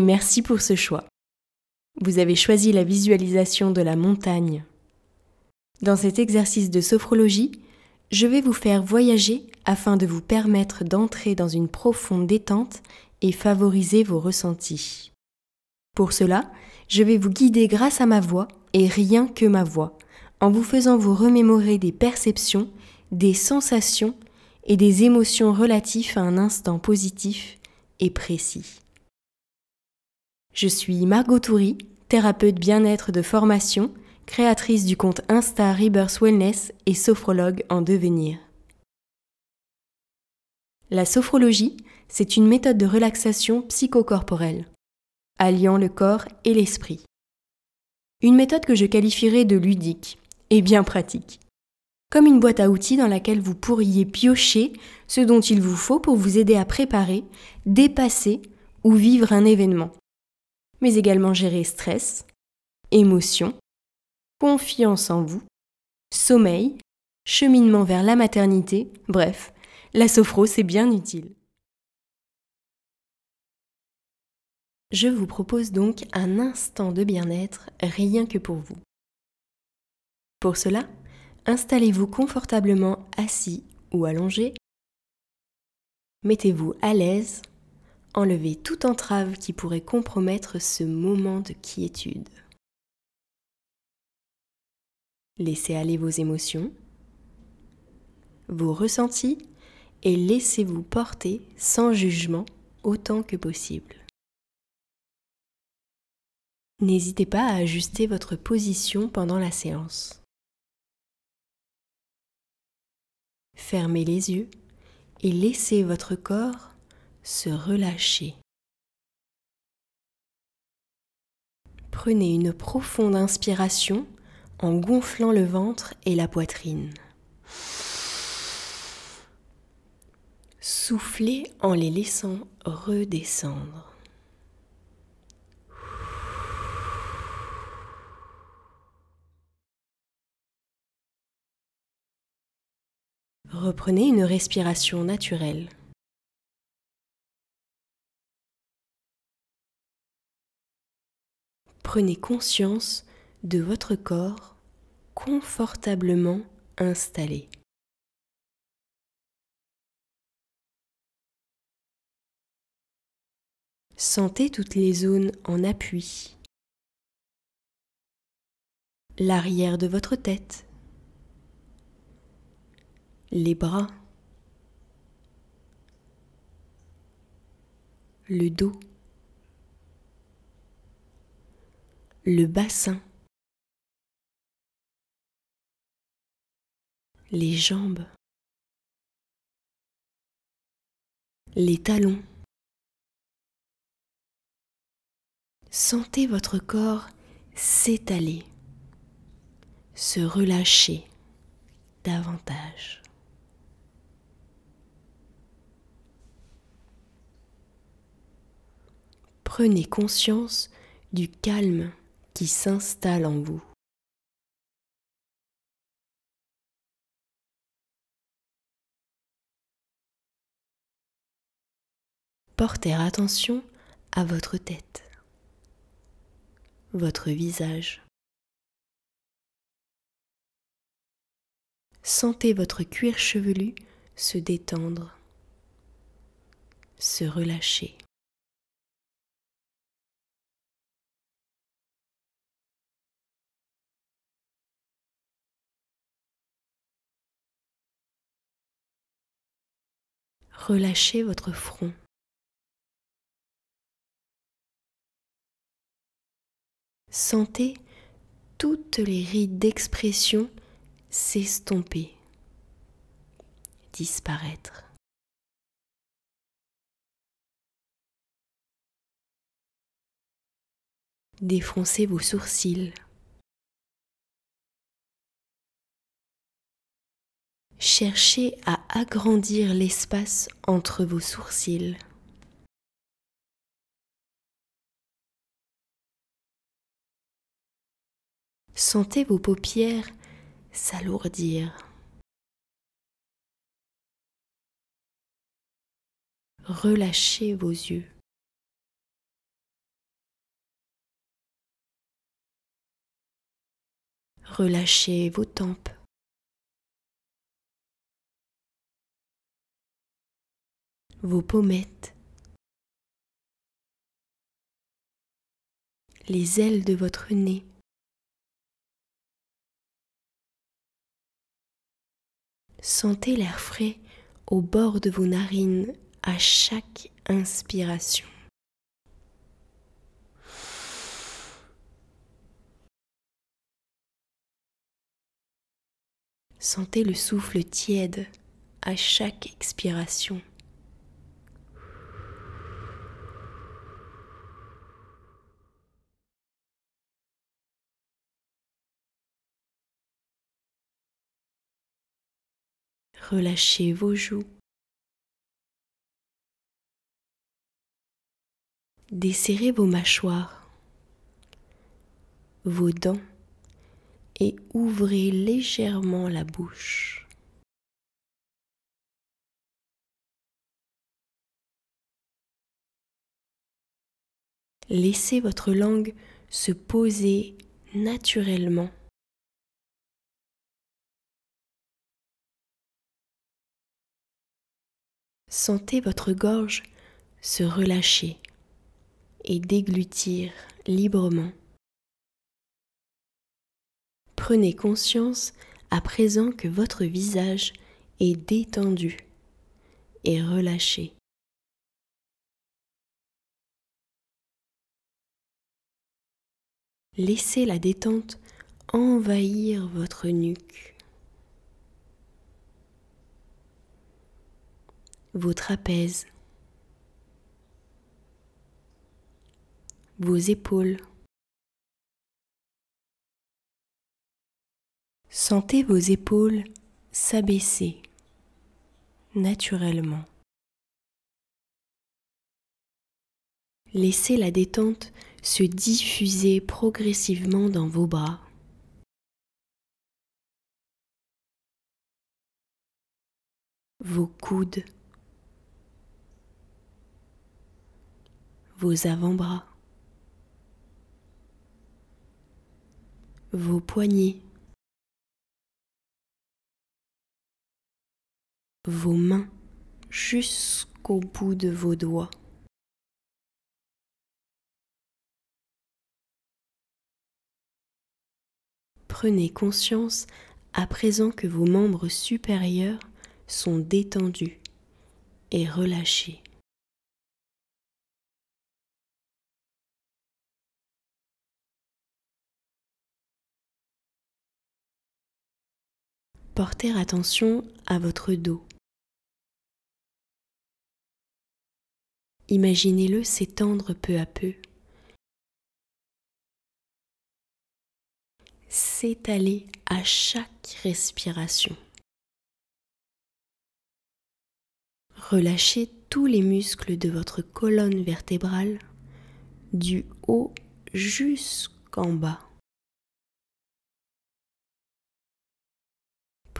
Merci pour ce choix. Vous avez choisi la visualisation de la montagne. Dans cet exercice de sophrologie, je vais vous faire voyager afin de vous permettre d'entrer dans une profonde détente et favoriser vos ressentis. Pour cela, je vais vous guider grâce à ma voix et rien que ma voix, en vous faisant vous remémorer des perceptions, des sensations et des émotions relatives à un instant positif et précis. Je suis Margot Toury, thérapeute bien-être de formation, créatrice du compte Insta Rebirth Wellness et sophrologue en devenir. La sophrologie, c'est une méthode de relaxation psychocorporelle, alliant le corps et l'esprit. Une méthode que je qualifierais de ludique et bien pratique. Comme une boîte à outils dans laquelle vous pourriez piocher ce dont il vous faut pour vous aider à préparer, dépasser ou vivre un événement mais également gérer stress, émotion, confiance en vous, sommeil, cheminement vers la maternité, bref, la sophro c'est bien utile. Je vous propose donc un instant de bien-être rien que pour vous. Pour cela, installez-vous confortablement assis ou allongé. Mettez-vous à l'aise Enlevez toute entrave qui pourrait compromettre ce moment de quiétude. Laissez aller vos émotions, vos ressentis et laissez-vous porter sans jugement autant que possible. N'hésitez pas à ajuster votre position pendant la séance. Fermez les yeux et laissez votre corps se relâcher. Prenez une profonde inspiration en gonflant le ventre et la poitrine. Soufflez en les laissant redescendre. Reprenez une respiration naturelle. Prenez conscience de votre corps confortablement installé. Sentez toutes les zones en appui. L'arrière de votre tête. Les bras. Le dos. Le bassin, les jambes, les talons. Sentez votre corps s'étaler, se relâcher davantage. Prenez conscience du calme qui s'installe en vous. Portez attention à votre tête, votre visage. Sentez votre cuir chevelu se détendre, se relâcher. Relâchez votre front. Sentez toutes les rides d'expression s'estomper, disparaître. Défoncez vos sourcils. cherchez à agrandir l'espace entre vos sourcils. Sentez vos paupières s'alourdir. Relâchez vos yeux. Relâchez vos tempes. Vos pommettes. Les ailes de votre nez. Sentez l'air frais au bord de vos narines à chaque inspiration. Sentez le souffle tiède à chaque expiration. Relâchez vos joues. Desserrez vos mâchoires, vos dents et ouvrez légèrement la bouche. Laissez votre langue se poser naturellement Sentez votre gorge se relâcher et déglutir librement. Prenez conscience à présent que votre visage est détendu et relâché. Laissez la détente envahir votre nuque. Vos trapèzes, vos épaules. Sentez vos épaules s'abaisser naturellement. Laissez la détente se diffuser progressivement dans vos bras. Vos coudes vos avant-bras, vos poignets, vos mains jusqu'au bout de vos doigts. Prenez conscience à présent que vos membres supérieurs sont détendus et relâchés. Porter attention à votre dos. Imaginez-le s'étendre peu à peu, s'étaler à chaque respiration. Relâchez tous les muscles de votre colonne vertébrale du haut jusqu'en bas.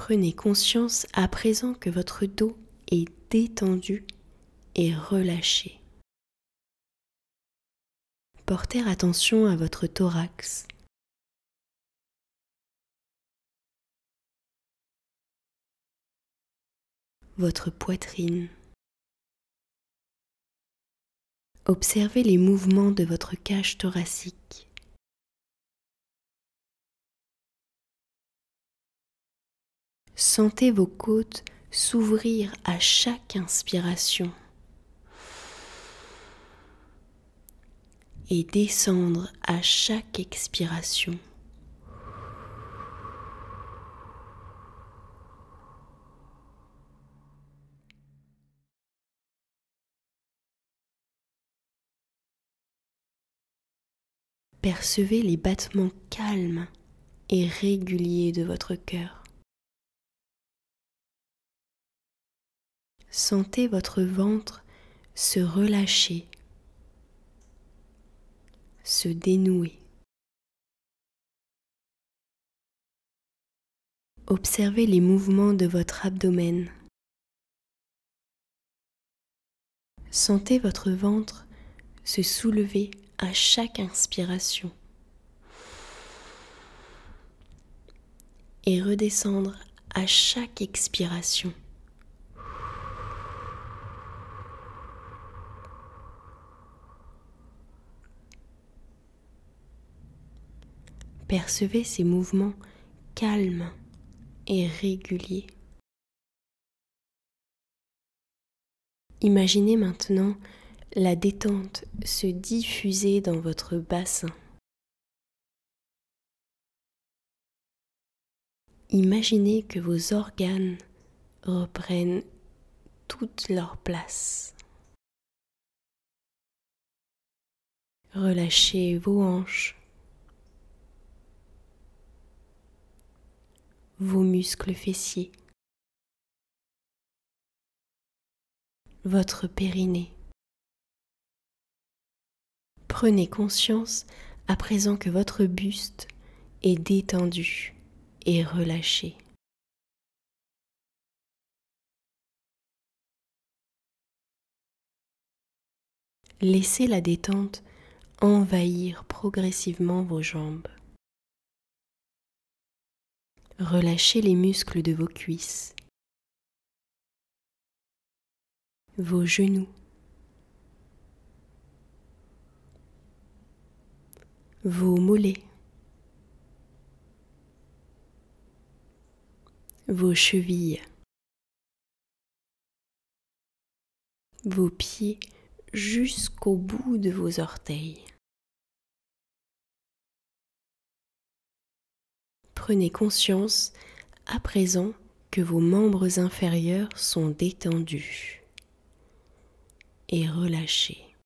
Prenez conscience à présent que votre dos est détendu et relâché. Portez attention à votre thorax. Votre poitrine. Observez les mouvements de votre cage thoracique. Sentez vos côtes s'ouvrir à chaque inspiration et descendre à chaque expiration. Percevez les battements calmes et réguliers de votre cœur. Sentez votre ventre se relâcher, se dénouer. Observez les mouvements de votre abdomen. Sentez votre ventre se soulever à chaque inspiration et redescendre à chaque expiration. Percevez ces mouvements calmes et réguliers. Imaginez maintenant la détente se diffuser dans votre bassin. Imaginez que vos organes reprennent toute leur place. Relâchez vos hanches, vos muscles fessiers, votre périnée. Prenez conscience à présent que votre buste est détendu et relâché. Laissez la détente envahir progressivement vos jambes. Relâchez les muscles de vos cuisses, vos genoux, vos mollets, vos chevilles, vos pieds jusqu'au bout de vos orteils. Prenez conscience à présent que vos membres inférieurs sont détendus et relâchés.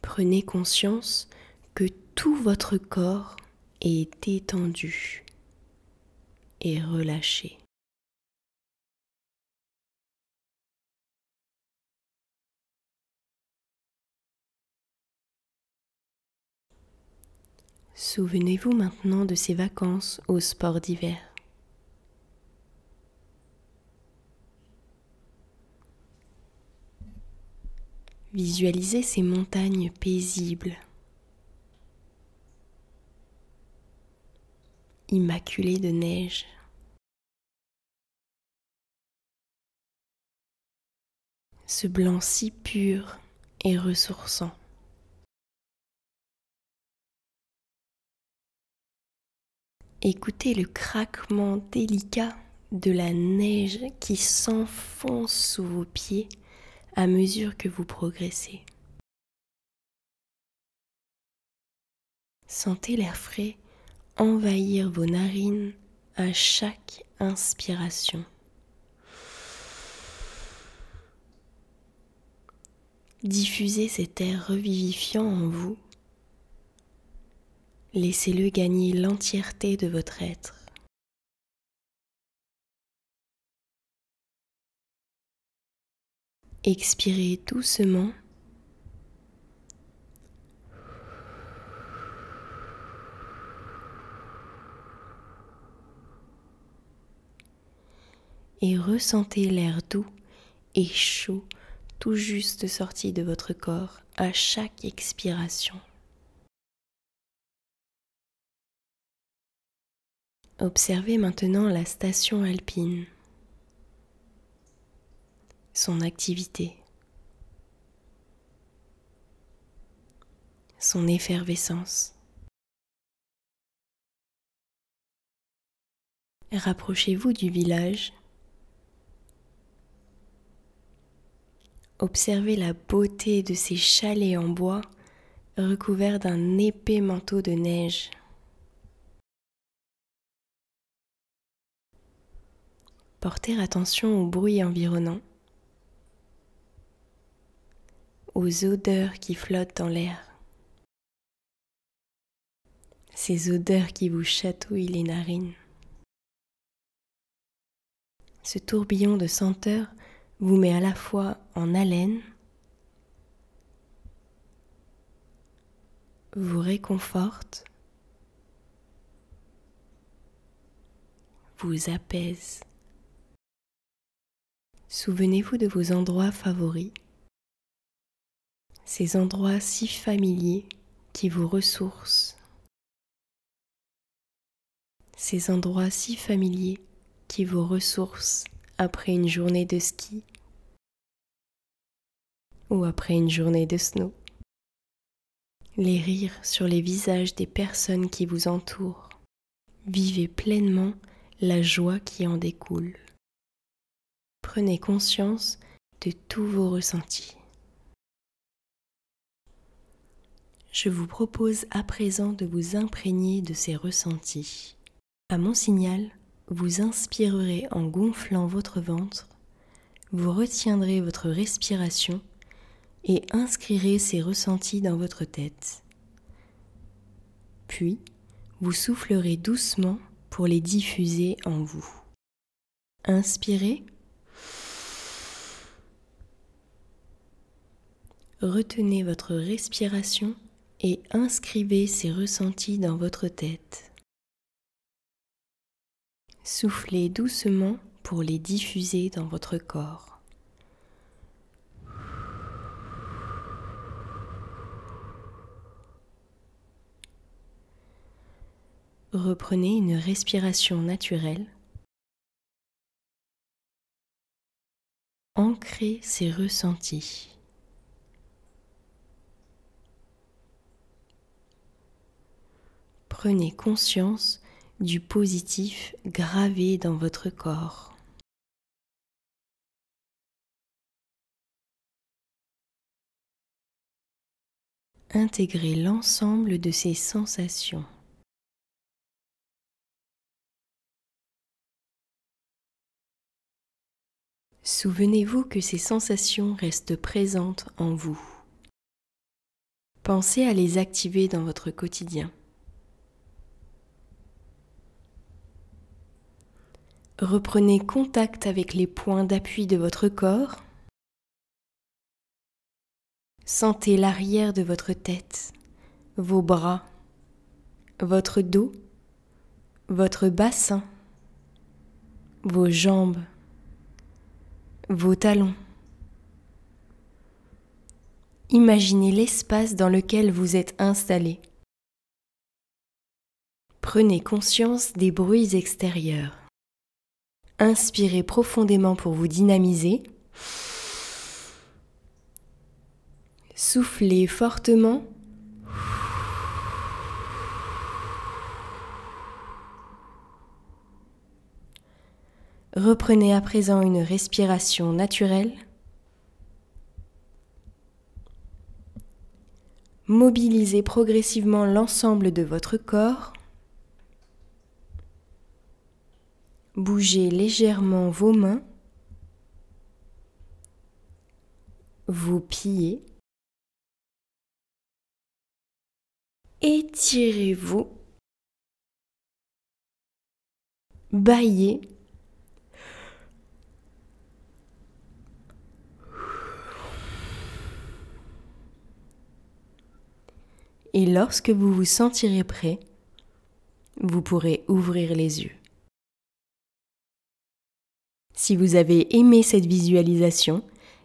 Prenez conscience que tout votre corps est détendu et relâché. Souvenez-vous maintenant de ces vacances au sport d'hiver. Visualisez ces montagnes paisibles, immaculées de neige. Ce blanc si pur et ressourçant. Écoutez le craquement délicat de la neige qui s'enfonce sous vos pieds à mesure que vous progressez. Sentez l'air frais envahir vos narines à chaque inspiration. Diffusez cet air revivifiant en vous Laissez-le gagner l'entièreté de votre être. Expirez doucement. Et ressentez l'air doux et chaud tout juste sorti de votre corps à chaque expiration. Observez maintenant la station alpine, son activité, son effervescence. Rapprochez-vous du village. Observez la beauté de ces chalets en bois recouverts d'un épais manteau de neige. Porter attention aux bruits environnants, aux odeurs qui flottent dans l'air, ces odeurs qui vous chatouillent les narines. Ce tourbillon de senteurs vous met à la fois en haleine, vous réconforte, vous apaise. Souvenez-vous de vos endroits favoris. ces endroits si familiers qui vous ressourcent, ces endroits si familiers qui vous ressourcent après une journée de ski ou après une journée de snow. Les rires sur les visages des personnes qui vous entourent. Vivez pleinement la joie qui en découle. Prenez conscience de tous vos ressentis. Je vous propose à présent de vous imprégner de ces ressentis. À mon signal, vous inspirerez en gonflant votre ventre, vous retiendrez votre respiration et inscrirez ces ressentis dans votre tête. Puis, vous soufflerez doucement pour les diffuser en vous. Inspirez. Retenez votre respiration et inscrivez ces ressentis dans votre tête. Soufflez doucement pour les diffuser dans votre corps. Reprenez une respiration naturelle. Ancrez ces ressentis. Prenez conscience du positif gravé dans votre corps. Intégrez l'ensemble de ces sensations. Souvenez-vous que ces sensations restent présentes en vous. Pensez à les activer dans votre quotidien. Reprenez contact avec les points d'appui de votre corps. Sentez l'arrière de votre tête, vos bras, votre dos, votre bassin, vos jambes vos talons. Imaginez l'espace dans lequel vous êtes installé. Prenez conscience des bruits extérieurs. Inspirez profondément pour vous dynamiser. Soufflez fortement Reprenez à présent une respiration naturelle. Mobilisez progressivement l'ensemble de votre corps. Bougez légèrement vos mains, vos pieds. Étirez-vous. Baillez et lorsque vous vous sentirez prêt, vous pourrez ouvrir les yeux. Si vous avez aimé cette visualisation,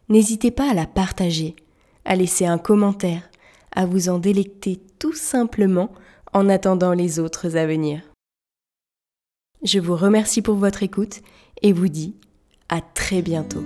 n'hésitez pas à la partager, à laisser un commentaire, à vous en délecter tout simplement en attendant les autres à venir. Je vous remercie pour votre écoute et vous dis à très bientôt.